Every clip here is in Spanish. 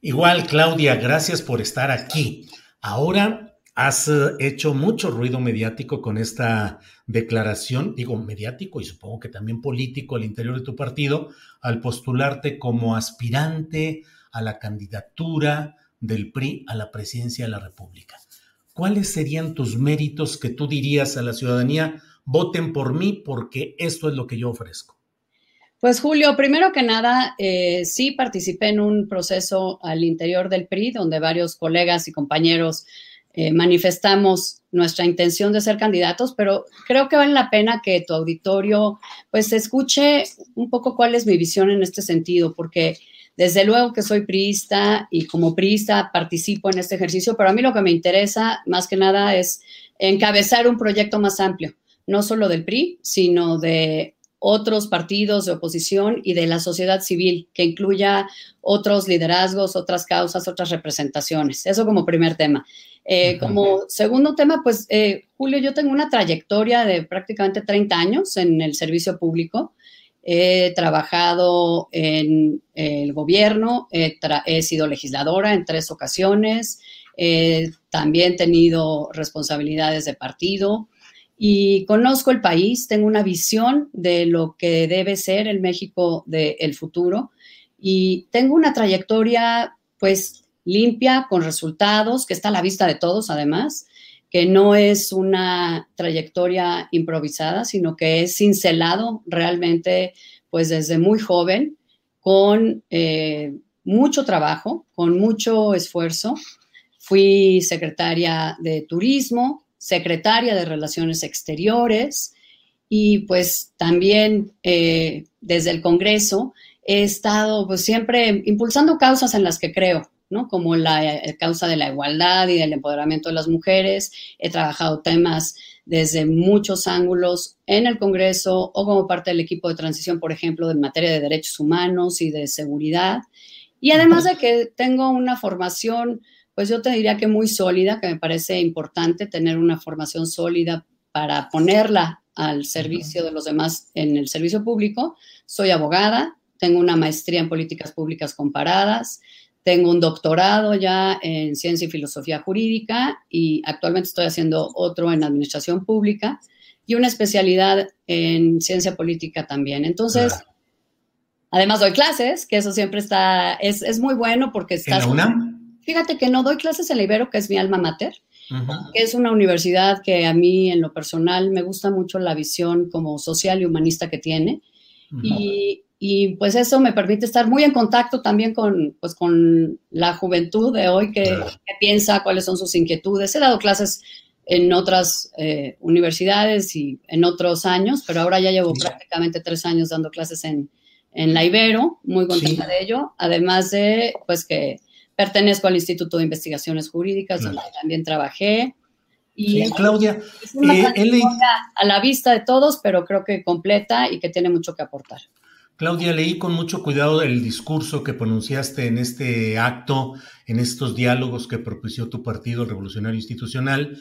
Igual, Claudia, gracias por estar aquí. Ahora has eh, hecho mucho ruido mediático con esta declaración, digo mediático y supongo que también político al interior de tu partido, al postularte como aspirante a la candidatura del PRI a la presidencia de la República. ¿Cuáles serían tus méritos que tú dirías a la ciudadanía? Voten por mí porque esto es lo que yo ofrezco. Pues Julio, primero que nada, eh, sí participé en un proceso al interior del PRI donde varios colegas y compañeros eh, manifestamos nuestra intención de ser candidatos, pero creo que vale la pena que tu auditorio pues escuche un poco cuál es mi visión en este sentido, porque desde luego que soy priista y como priista participo en este ejercicio, pero a mí lo que me interesa más que nada es encabezar un proyecto más amplio, no solo del PRI, sino de otros partidos de oposición y de la sociedad civil, que incluya otros liderazgos, otras causas, otras representaciones. Eso como primer tema. Eh, como segundo tema, pues eh, Julio, yo tengo una trayectoria de prácticamente 30 años en el servicio público. He trabajado en el gobierno, he, he sido legisladora en tres ocasiones, también he tenido responsabilidades de partido, y conozco el país, tengo una visión de lo que debe ser el México del futuro y tengo una trayectoria pues limpia, con resultados, que está a la vista de todos además, que no es una trayectoria improvisada, sino que es cincelado realmente pues desde muy joven, con eh, mucho trabajo, con mucho esfuerzo. Fui secretaria de turismo, secretaria de Relaciones Exteriores y pues también eh, desde el Congreso he estado pues siempre impulsando causas en las que creo, ¿no? Como la eh, causa de la igualdad y del empoderamiento de las mujeres. He trabajado temas desde muchos ángulos en el Congreso o como parte del equipo de transición, por ejemplo, en materia de derechos humanos y de seguridad. Y además de que tengo una formación pues yo te diría que muy sólida, que me parece importante tener una formación sólida para ponerla al servicio de los demás en el servicio público. Soy abogada, tengo una maestría en políticas públicas comparadas, tengo un doctorado ya en ciencia y filosofía jurídica y actualmente estoy haciendo otro en administración pública y una especialidad en ciencia política también. Entonces, además doy clases, que eso siempre está, es, es muy bueno porque estás... ¿En la UNAM? Fíjate que no doy clases en la Ibero, que es mi alma mater, que es una universidad que a mí en lo personal me gusta mucho la visión como social y humanista que tiene. y, y, pues eso me permite estar muy en contacto también con, pues, con la juventud de hoy que, que piensa, cuáles son sus inquietudes. He dado clases en otras eh, universidades y en otros años, pero ahora ya llevo prácticamente tres años dando clases en, en la Ibero, muy contenta Sí. de ello, además de pues que pertenezco al Instituto de Investigaciones Jurídicas, donde también trabajé. Y Sí, Claudia, es una eh, a la vista de todos, pero creo que completa y que tiene mucho que aportar. Claudia, leí con mucho cuidado el discurso que pronunciaste en este acto, en estos diálogos que propició tu partido, el Revolucionario Institucional,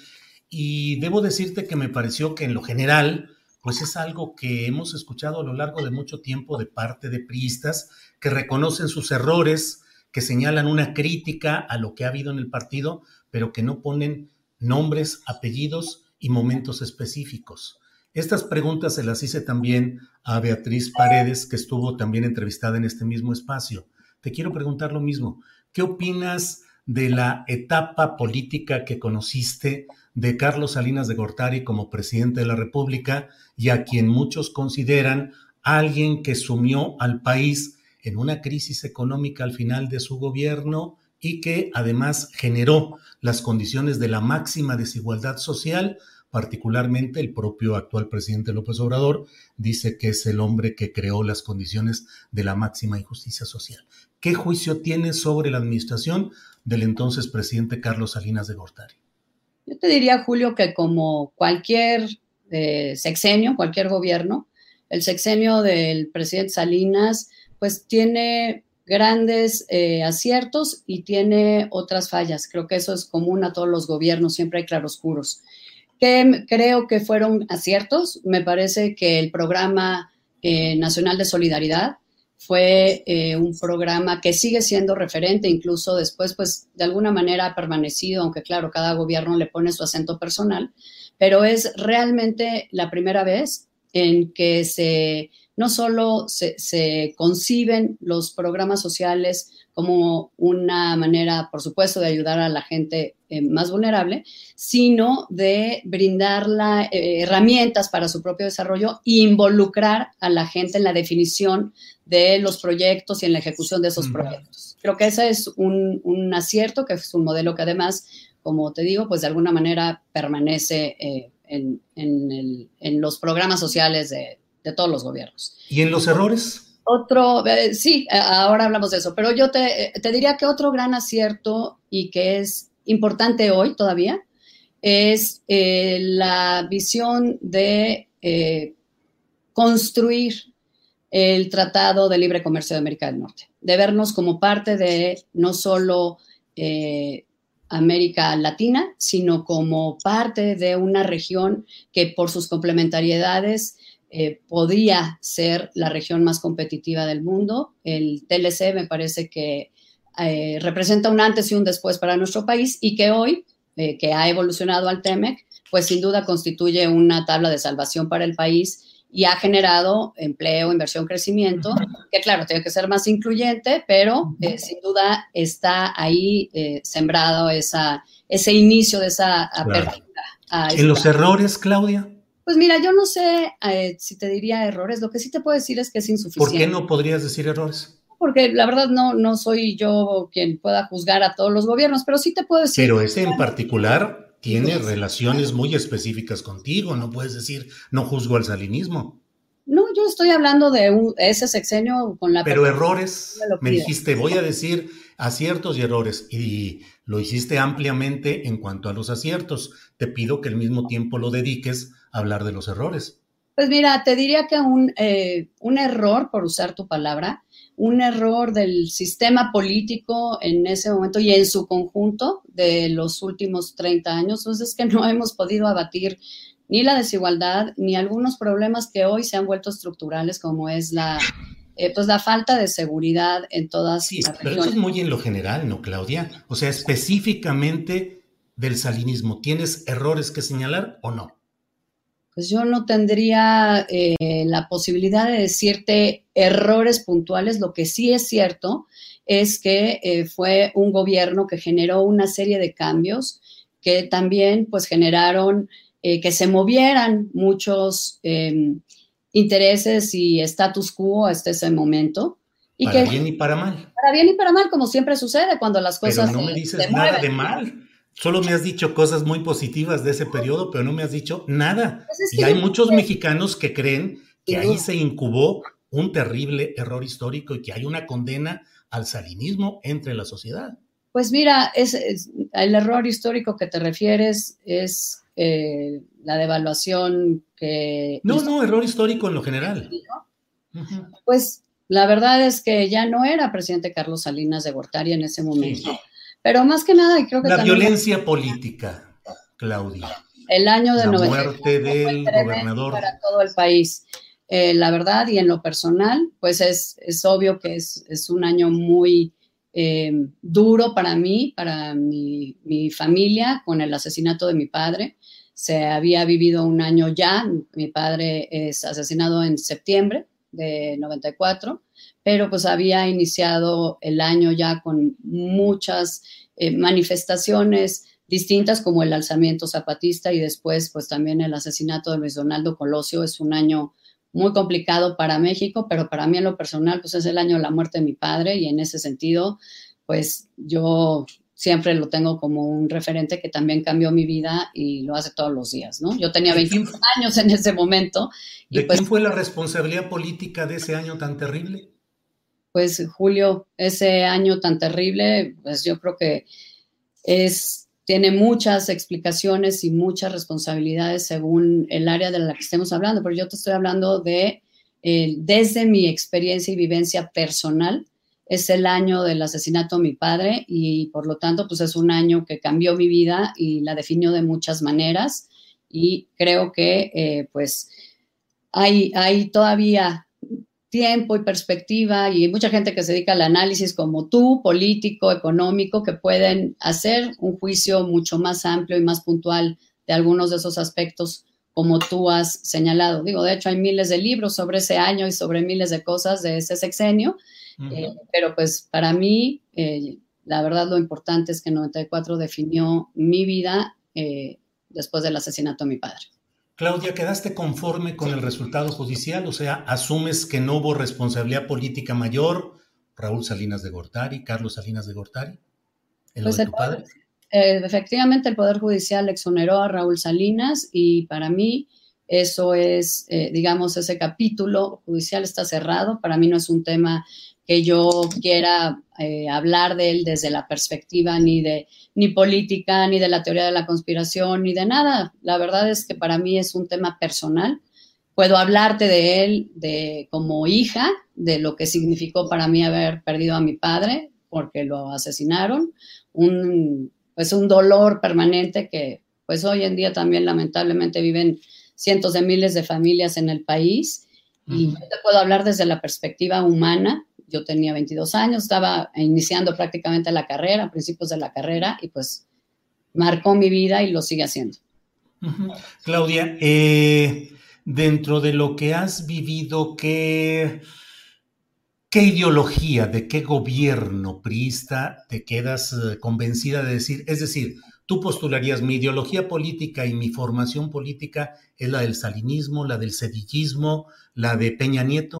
y debo decirte que me pareció que en lo general pues es algo que hemos escuchado a lo largo de mucho tiempo de parte de priistas que reconocen sus errores, que señalan una crítica a lo que ha habido en el partido, pero que no ponen nombres, apellidos y momentos específicos. Estas preguntas se las hice también a Beatriz Paredes, que estuvo también entrevistada en este mismo espacio. Te quiero preguntar lo mismo. ¿Qué opinas de la etapa política que conociste de Carlos Salinas de Gortari como presidente de la República y a quien muchos consideran alguien que sumió al país en una crisis económica al final de su gobierno y que además generó las condiciones de la máxima desigualdad social, particularmente el propio actual presidente López Obrador dice que es el hombre que creó las condiciones de la máxima injusticia social. ¿Qué juicio tiene sobre la administración del entonces presidente Carlos Salinas de Gortari? Yo te diría, Julio, que como cualquier eh, sexenio, cualquier gobierno, el sexenio del presidente Salinas, pues tiene grandes eh, aciertos y tiene otras fallas. Creo que eso es común a todos los gobiernos, siempre hay claroscuros. ¿Qué creo que fueron aciertos? Me parece que el programa eh, nacional de solidaridad fue eh, un programa que sigue siendo referente, incluso después, pues de alguna manera ha permanecido, aunque claro, cada gobierno le pone su acento personal, pero es realmente la primera vez en que se, no solo se, conciben los programas sociales como una manera, por supuesto, de ayudar a la gente eh, más vulnerable, sino de brindar eh, herramientas para su propio desarrollo e involucrar a la gente en la definición de los proyectos y en la ejecución de esos proyectos. Creo que ese es un, acierto, que es un modelo que además, como te digo, pues de alguna manera permanece eh, en, los programas sociales de, todos los gobiernos. ¿Y en los errores? Otro, eh, sí, ahora hablamos de eso, pero yo te, diría que otro gran acierto y que es importante hoy todavía es eh, la visión de construir el Tratado de Libre Comercio de América del Norte, de vernos como parte de no solo eh, América Latina, sino como parte de una región que por sus complementariedades eh, podría ser la región más competitiva del mundo. El TLC me parece que eh, representa un antes y un después para nuestro país y que hoy, que ha evolucionado al TEMEC, pues sin duda constituye una tabla de salvación para el país y ha generado empleo, inversión, crecimiento, que claro, tiene que ser más incluyente, pero eh, sin duda está ahí eh, sembrado esa, ese inicio de esa apertura. ¿En los errores, Claudia? Pues mira, yo no sé eh, si te diría errores, lo que sí te puedo decir es que es insuficiente. ¿Por qué no podrías decir errores? Porque la verdad no, no soy yo quien pueda juzgar a todos los gobiernos, pero sí te puedo decir. Pero ese en particular tiene relaciones muy específicas contigo, no puedes decir, no juzgo al salinismo. No, yo estoy hablando de ese sexenio con la... Pero errores, me, dijiste, voy a decir aciertos y errores, y lo hiciste ampliamente en cuanto a los aciertos. Te pido que al mismo tiempo lo dediques a hablar de los errores. Pues mira, te diría que un, eh, un error, por usar tu palabra, un error del sistema político en ese momento y en su conjunto de los últimos 30 años, pues es que no hemos podido abatir ni la desigualdad ni algunos problemas que hoy se han vuelto estructurales como es la eh, pues la falta de seguridad en todas sí, las pero eso es muy en lo general, ¿no, Claudia? O sea, específicamente del salinismo, ¿tienes errores que señalar o no? pues yo no tendría eh, la posibilidad de decirte errores puntuales. Lo que sí es cierto es que eh, fue un gobierno que generó una serie de cambios que también pues generaron que se movieran muchos em, intereses y status quo hasta ese momento. Y para bien y para mal. Para bien y para mal, como siempre sucede cuando las cosas. Pero no me dices nada de mal. Solo me has dicho cosas muy positivas de ese periodo, pero no me has dicho nada. Pues y hay muchos mexicanos que creen que ahí se incubó un terrible error histórico y que hay una condena al salinismo entre la sociedad. Pues mira, es, el error histórico que te refieres es eh, la devaluación que... No, no, error histórico en lo general. Pues la verdad es que ya no era presidente Carlos Salinas de Gortari en ese momento. Pero más que nada, y creo que... La violencia política, Claudia. el año de la muerte del gobernador. Para todo el país. Eh, la verdad, y en lo personal, pues es, es obvio que es, es, un año muy eh, duro para mí, para mi, mi, familia, con el asesinato de mi padre. Se había vivido un año ya, mi padre es asesinado en septiembre de 94, pero pues había iniciado el año ya con muchas eh, manifestaciones distintas como el alzamiento zapatista y después pues también el asesinato de Luis Donaldo Colosio. Es un año muy complicado para México, pero para mí en lo personal, pues es el año de la muerte de mi padre y en ese sentido, pues yo siempre lo tengo como un referente que también cambió mi vida y lo hace todos los días, ¿no? Yo tenía 21 años en ese momento. ¿De pues, quién fue la responsabilidad política de ese año tan terrible? Pues Julio, ese año tan terrible, pues yo creo que es tiene muchas explicaciones y muchas responsabilidades según el área de la que estemos hablando, pero yo te estoy hablando de, eh, desde mi experiencia y vivencia personal, es el año del asesinato de mi padre y por lo tanto, pues es un año que cambió mi vida y la definió de muchas maneras y creo que eh, pues hay, hay todavía tiempo y perspectiva y mucha gente que se dedica al análisis como tú, político, económico, que pueden hacer un juicio mucho más amplio y más puntual de algunos de esos aspectos como tú has señalado. Digo, de hecho hay miles de libros sobre ese año y sobre miles de cosas de ese sexenio, eh, pero pues para mí, eh, la verdad lo importante es que 94 definió mi vida eh, después del asesinato de mi padre. Claudia, ¿quedaste conforme con el resultado judicial? O sea, ¿asumes que no hubo responsabilidad política mayor? Raúl Salinas de Gortari, Carlos Salinas de Gortari, en pues tu padre. Eh, efectivamente, el Poder Judicial exoneró a Raúl Salinas y para mí eso es, eh, digamos, ese capítulo judicial está cerrado. Para mí no es un tema que yo quiera eh, hablar de él desde la perspectiva ni de ni política, ni de la teoría de la conspiración, ni de nada. La verdad es que para mí es un tema personal. Puedo hablarte de él de, como hija, de lo que significó para mí haber perdido a mi padre, porque lo asesinaron, un, pues un dolor permanente que pues hoy en día también lamentablemente viven cientos de miles de familias en el país. Y yo te puedo hablar desde la perspectiva humana, yo tenía 22 años, estaba iniciando prácticamente la carrera, principios de la carrera, y pues marcó mi vida y lo sigue haciendo. Claudia, eh, dentro de lo que has vivido, ¿qué, ¿qué ideología, de qué gobierno priista te quedas eh, convencida de decir? Es decir, tú postularías mi ideología política y mi formación política es la del salinismo, la del sedillismo, la de Peña Nieto.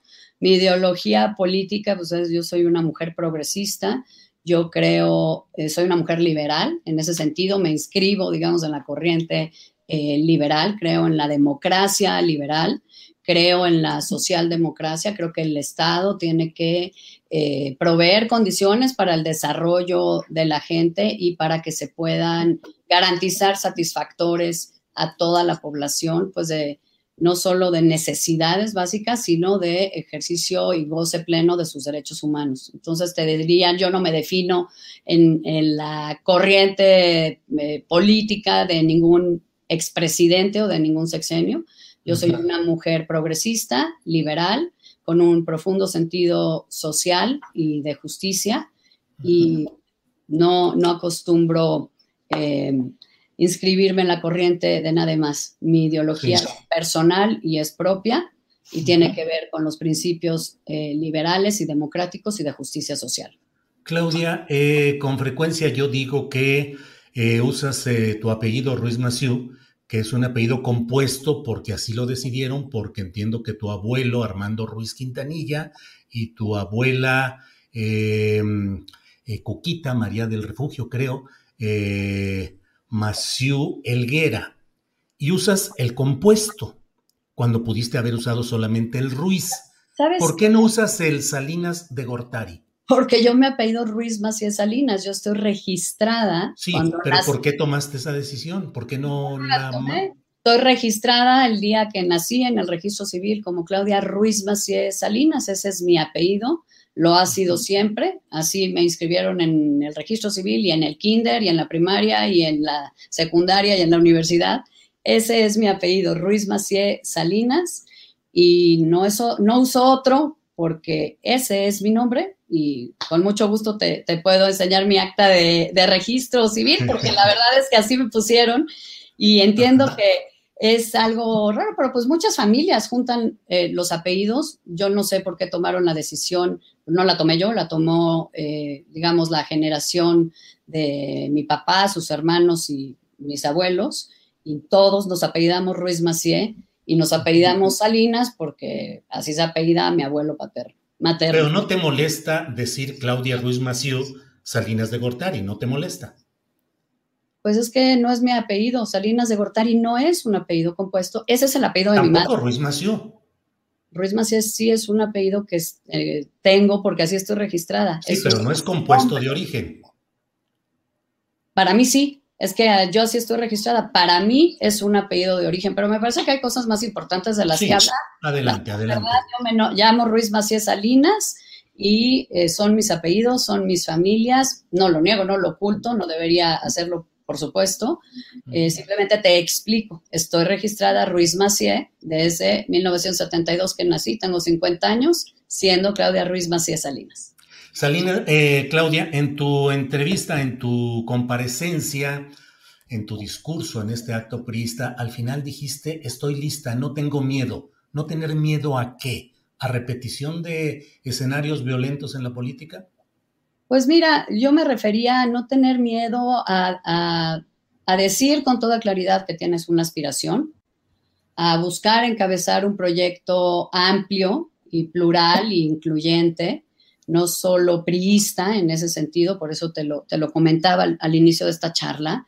Mi ideología política, pues es, yo soy una mujer progresista, yo creo, eh, soy una mujer liberal, en ese sentido me inscribo, digamos, en la corriente eh, liberal, creo en la democracia liberal, creo en la socialdemocracia, creo que el Estado tiene que eh, proveer condiciones para el desarrollo de la gente y para que se puedan garantizar satisfactores a toda la población, pues de no solo de necesidades básicas, sino de ejercicio y goce pleno de sus derechos humanos. Entonces te dirían, yo no me defino en, la corriente eh, política de ningún expresidente o de ningún sexenio. Yo soy una mujer progresista, liberal, con un profundo sentido social y de justicia. y no, no acostumbro eh, inscribirme en la corriente de nada más. Mi ideología es personal y es propia y tiene que ver con los principios eh, liberales y democráticos y de justicia social. Claudia, eh, con frecuencia yo digo que usas tu apellido Ruiz Maciú, que es un apellido compuesto porque así lo decidieron, porque entiendo que tu abuelo Armando Ruiz Quintanilla y tu abuela Coquita María del Refugio, creo, eh, Maciú Elguera, y usas el compuesto cuando pudiste haber usado solamente el Ruiz. ¿Por qué no usas el Salinas de Gortari? Porque yo me apellido Ruiz Macías Salinas, yo estoy registrada. Sí, pero ¿por qué tomaste esa decisión? ¿Por qué no la... Estoy registrada el día que nací en el registro civil como Claudia Ruiz Macías Salinas, ese es mi apellido lo ha sido siempre. Así me inscribieron en el registro civil y en el kinder y en la primaria y en la secundaria y en la universidad. Ese es mi apellido, Ruiz Macié Salinas. Y no, eso, no uso otro porque ese es mi nombre y con mucho gusto te, puedo enseñar mi acta de, de registro civil porque la verdad es que así me pusieron y entiendo que es algo raro, pero pues muchas familias juntan eh, los apellidos. Yo no sé por qué tomaron la decisión, no la tomé yo, la tomó, eh, digamos, la generación de mi papá, sus hermanos y mis abuelos, y todos nos apellidamos Ruiz Macié y nos apellidamos Salinas porque así se apellida mi abuelo paterno. Materno. Pero no te molesta decir Claudia Ruiz Maciú Salinas de Gortari, ¿no te molesta? pues es que no es mi apellido, Salinas de Gortari no es un apellido compuesto, ese es el apellido de mi madre. Ruiz Mació. Ruiz Mació sí es un apellido que eh, tengo porque así estoy registrada. Sí, pero no es compuesto de origen. Para mí sí, es que yo así estoy registrada. Para mí es un apellido de origen, pero me parece que hay cosas más importantes de las que habla. Adelante, adelante. yo me llamo Ruiz Macías Salinas y eh, son mis apellidos, son mis familias. No lo niego, no lo oculto, no debería hacerlo por supuesto. Eh, simplemente te explico. Estoy registrada Ruiz Macié desde 1972 que nací, tengo 50 años, siendo Claudia Ruiz Macié Salinas. Salinas, eh, Claudia, en tu entrevista, en tu comparecencia, en tu discurso en este acto priista, al final dijiste, estoy lista, no tengo miedo. ¿No tener miedo a qué? ¿A repetición de escenarios violentos en la política? Pues mira, yo me refería a no tener miedo a, decir con toda claridad que tienes una aspiración, a buscar encabezar un proyecto amplio y plural e incluyente, no solo priista en ese sentido, por eso te lo, te lo comentaba al, inicio de esta charla.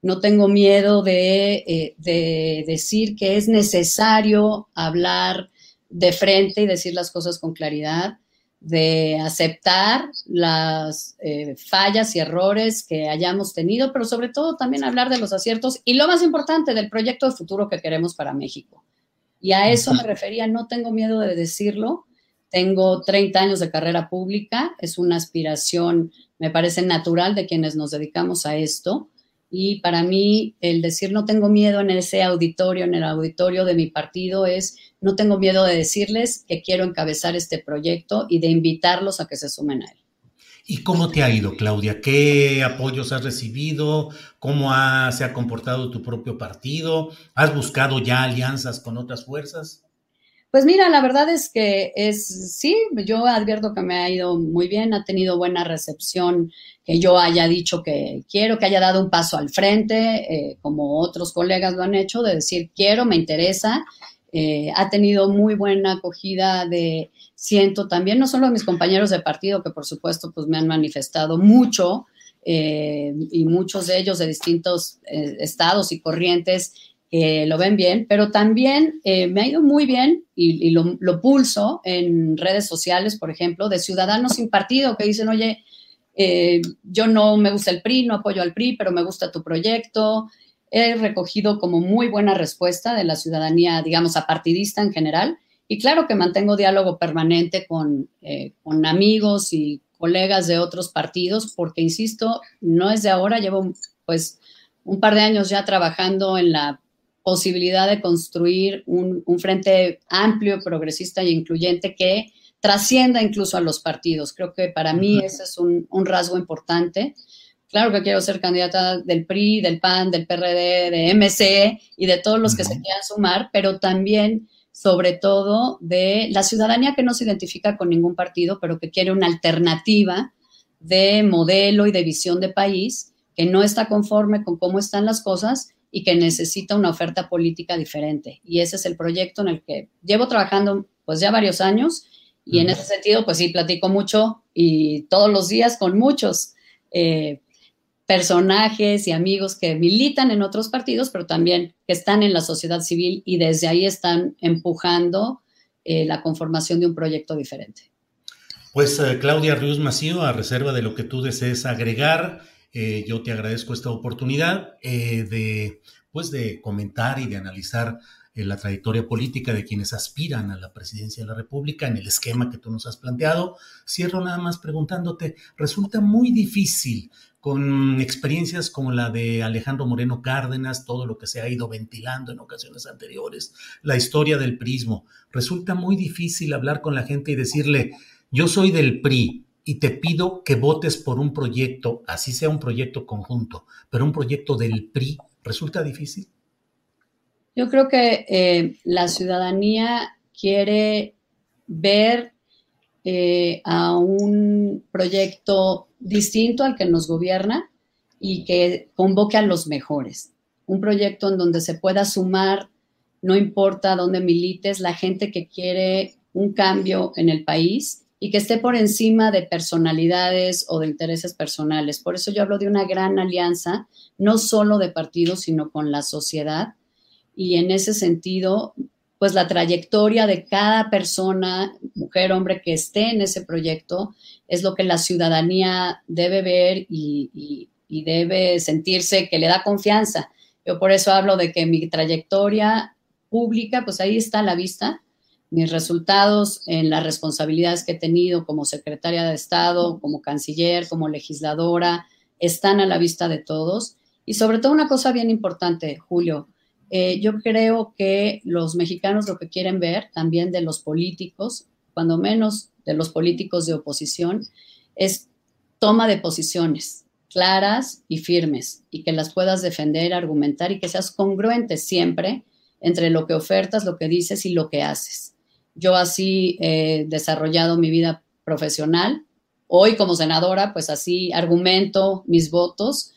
No tengo miedo de, eh, de decir que es necesario hablar de frente y decir las cosas con claridad de aceptar las eh, fallas y errores que hayamos tenido, pero sobre todo también hablar de los aciertos y lo más importante, del proyecto de futuro que queremos para México. Y a eso me refería, no tengo miedo de decirlo, tengo 30 años de carrera pública, es una aspiración, me parece natural de quienes nos dedicamos a esto. Y para mí el decir no tengo miedo en ese auditorio, en el auditorio de mi partido, es no tengo miedo de decirles que quiero encabezar este proyecto y de invitarlos a que se sumen a él. ¿Y cómo te ha ido, Claudia? ¿Qué apoyos has recibido? ¿Cómo se ha comportado tu propio partido? ¿Has buscado ya alianzas con otras fuerzas? Pues mira, la verdad es que es, sí, yo advierto que me ha ido muy bien, ha tenido buena recepción, que yo haya dicho que quiero, que haya dado un paso al frente, eh, como otros colegas lo han hecho, de decir quiero, me interesa, eh, ha tenido muy buena acogida de, siento también, no solo mis compañeros de partido, que por supuesto pues me han manifestado mucho, eh, y muchos de ellos de distintos estados y corrientes que lo ven bien, pero también eh, me ha ido muy bien y, lo, pulso en redes sociales, por ejemplo, de ciudadanos sin partido que dicen, oye, eh, yo no me gusta el PRI, no apoyo al PRI, pero me gusta tu proyecto. He recogido como muy buena respuesta de la ciudadanía, digamos, apartidista en general. Y claro que mantengo diálogo permanente con, eh, con amigos y colegas de otros partidos, porque, insisto, no es de ahora, llevo pues un par de años ya trabajando en la posibilidad de construir un, frente amplio, progresista e incluyente que trascienda incluso a los partidos. Creo que para mí ese es un, un, rasgo importante. Claro que quiero ser candidata del PRI, del PAN, del PRD, de MC y de todos los que se quieran sumar, pero también, sobre todo, de la ciudadanía que no se identifica con ningún partido, pero que quiere una alternativa de modelo y de visión de país, que no está conforme con cómo están las cosas y que necesita una oferta política diferente. Y ese es el proyecto en el que llevo trabajando pues ya varios años y en ese sentido pues sí platico mucho y todos los días con muchos eh, personajes y amigos que militan en otros partidos, pero también que están en la sociedad civil y desde ahí están empujando eh, la conformación de un proyecto diferente. Pues eh, Claudia Ríos Macío, a reserva de lo que tú desees agregar, eh, yo te agradezco esta oportunidad de, pues, de comentar y de analizar la trayectoria política de quienes aspiran a la presidencia de la República en el esquema que tú nos has planteado. Cierro nada más preguntándote, resulta muy difícil con experiencias como la de Alejandro Moreno Cárdenas, todo lo que se ha ido ventilando en ocasiones anteriores, la historia del prismo. Resulta muy difícil hablar con la gente y decirle, yo soy del PRI y te pido que votes por un proyecto, así sea un proyecto conjunto, pero un proyecto del PRI. ¿Resulta difícil? Yo creo que eh, la ciudadanía quiere ver eh, a un proyecto distinto al que nos gobierna y que convoque a los mejores. Un proyecto en donde se pueda sumar, no importa dónde milites, la gente que quiere un cambio en el país y que esté por encima de personalidades o de intereses personales. Por eso yo hablo de una gran alianza, no solo de partidos, sino con la sociedad. Y en ese sentido, pues la trayectoria de cada persona, mujer, hombre, que esté en ese proyecto, es lo que la ciudadanía debe ver y, debe sentirse que le da confianza. Yo por eso hablo de que mi trayectoria pública, pues ahí está a la vista, mis resultados en las responsabilidades que he tenido como secretaria de Estado, como canciller, como legisladora, están a la vista de todos. Y sobre todo una cosa bien importante, Julio, eh, yo creo que los mexicanos lo que quieren ver también de los políticos, cuando menos de los políticos de oposición, es toma de posiciones claras y firmes y que las puedas defender, argumentar y que seas congruente siempre entre lo que ofertas, lo que dices y lo que haces. Yo así he desarrollado mi vida profesional. Hoy como senadora, pues así argumento mis votos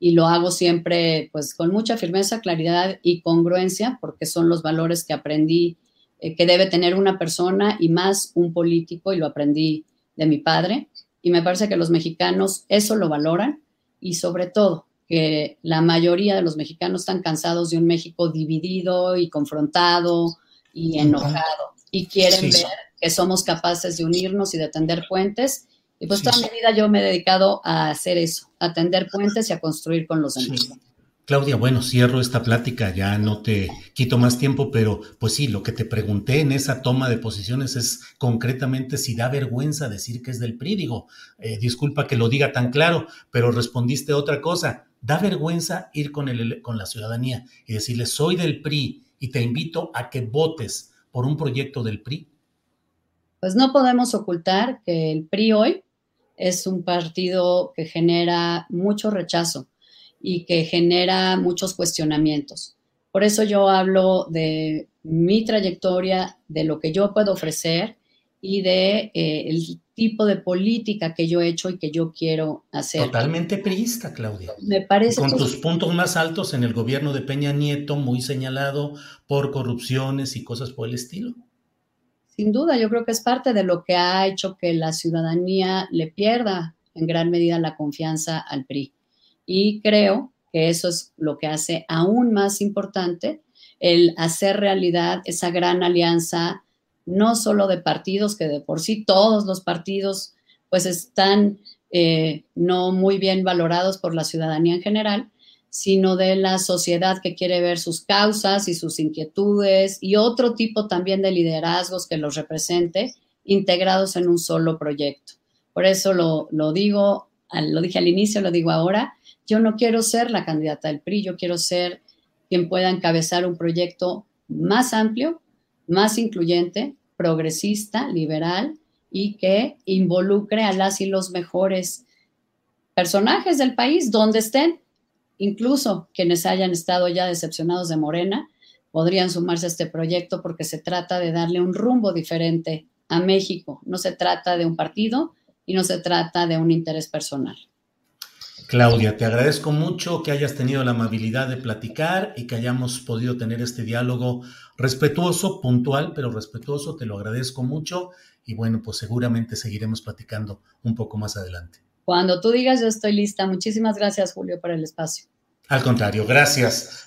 y lo hago siempre pues con mucha firmeza, claridad y congruencia, porque son los valores que aprendí eh, que debe tener una persona y más un político, y lo aprendí de mi padre. Y me parece que los mexicanos eso lo valoran y sobre todo que la mayoría de los mexicanos están cansados de un México dividido y confrontado y enojado y quieren ver que somos capaces de unirnos y de tender puentes y pues toda mi vida yo me he dedicado a hacer eso, a tender puentes y a construir con los demás. Claudia, bueno, cierro esta plática, ya no te quito más tiempo, pero pues sí, lo que te pregunté en esa toma de posiciones es concretamente si da vergüenza decir que es del PRI. Digo, eh, disculpa que lo diga tan claro, pero respondiste otra cosa. Da vergüenza ir con, el, con la ciudadanía y decirle, soy del PRI y te invito a que votes por un proyecto del PRI. Pues no podemos ocultar que el PRI hoy es un partido que genera mucho rechazo y que genera muchos cuestionamientos. Por eso yo hablo de mi trayectoria, de lo que yo puedo ofrecer y de eh, el tipo de política que yo he hecho y que yo quiero hacer. Totalmente priista, Claudia. Me parece. Con tus puntos más altos en el gobierno de Peña Nieto, muy señalado por corrupciones y cosas por el estilo. Sin duda, yo creo que es parte de lo que ha hecho que la ciudadanía le pierda en gran medida la confianza al PRI. Y creo que eso es lo que hace aún más importante el hacer realidad esa gran alianza, no solo de partidos, que de por sí todos los partidos pues están eh, no muy bien valorados por la ciudadanía en general, sino de la sociedad que quiere ver sus causas y sus inquietudes y otro tipo también de liderazgos que los represente integrados en un solo proyecto. Por eso lo, digo, lo dije al inicio, lo digo ahora, yo no quiero ser la candidata del PRI, yo quiero ser quien pueda encabezar un proyecto más amplio, más incluyente, progresista, liberal y que involucre a las y los mejores personajes del país, donde estén, incluso quienes hayan estado ya decepcionados de Morena, podrían sumarse a este proyecto porque se trata de darle un rumbo diferente a México. No se trata de un partido y no se trata de un interés personal. Claudia, te agradezco mucho que hayas tenido la amabilidad de platicar y que hayamos podido tener este diálogo respetuoso, puntual, pero respetuoso. Te lo agradezco mucho y bueno, pues seguramente seguiremos platicando un poco más adelante. Cuando tú digas, yo estoy lista. Muchísimas gracias, Julio, por el espacio. Al contrario, gracias.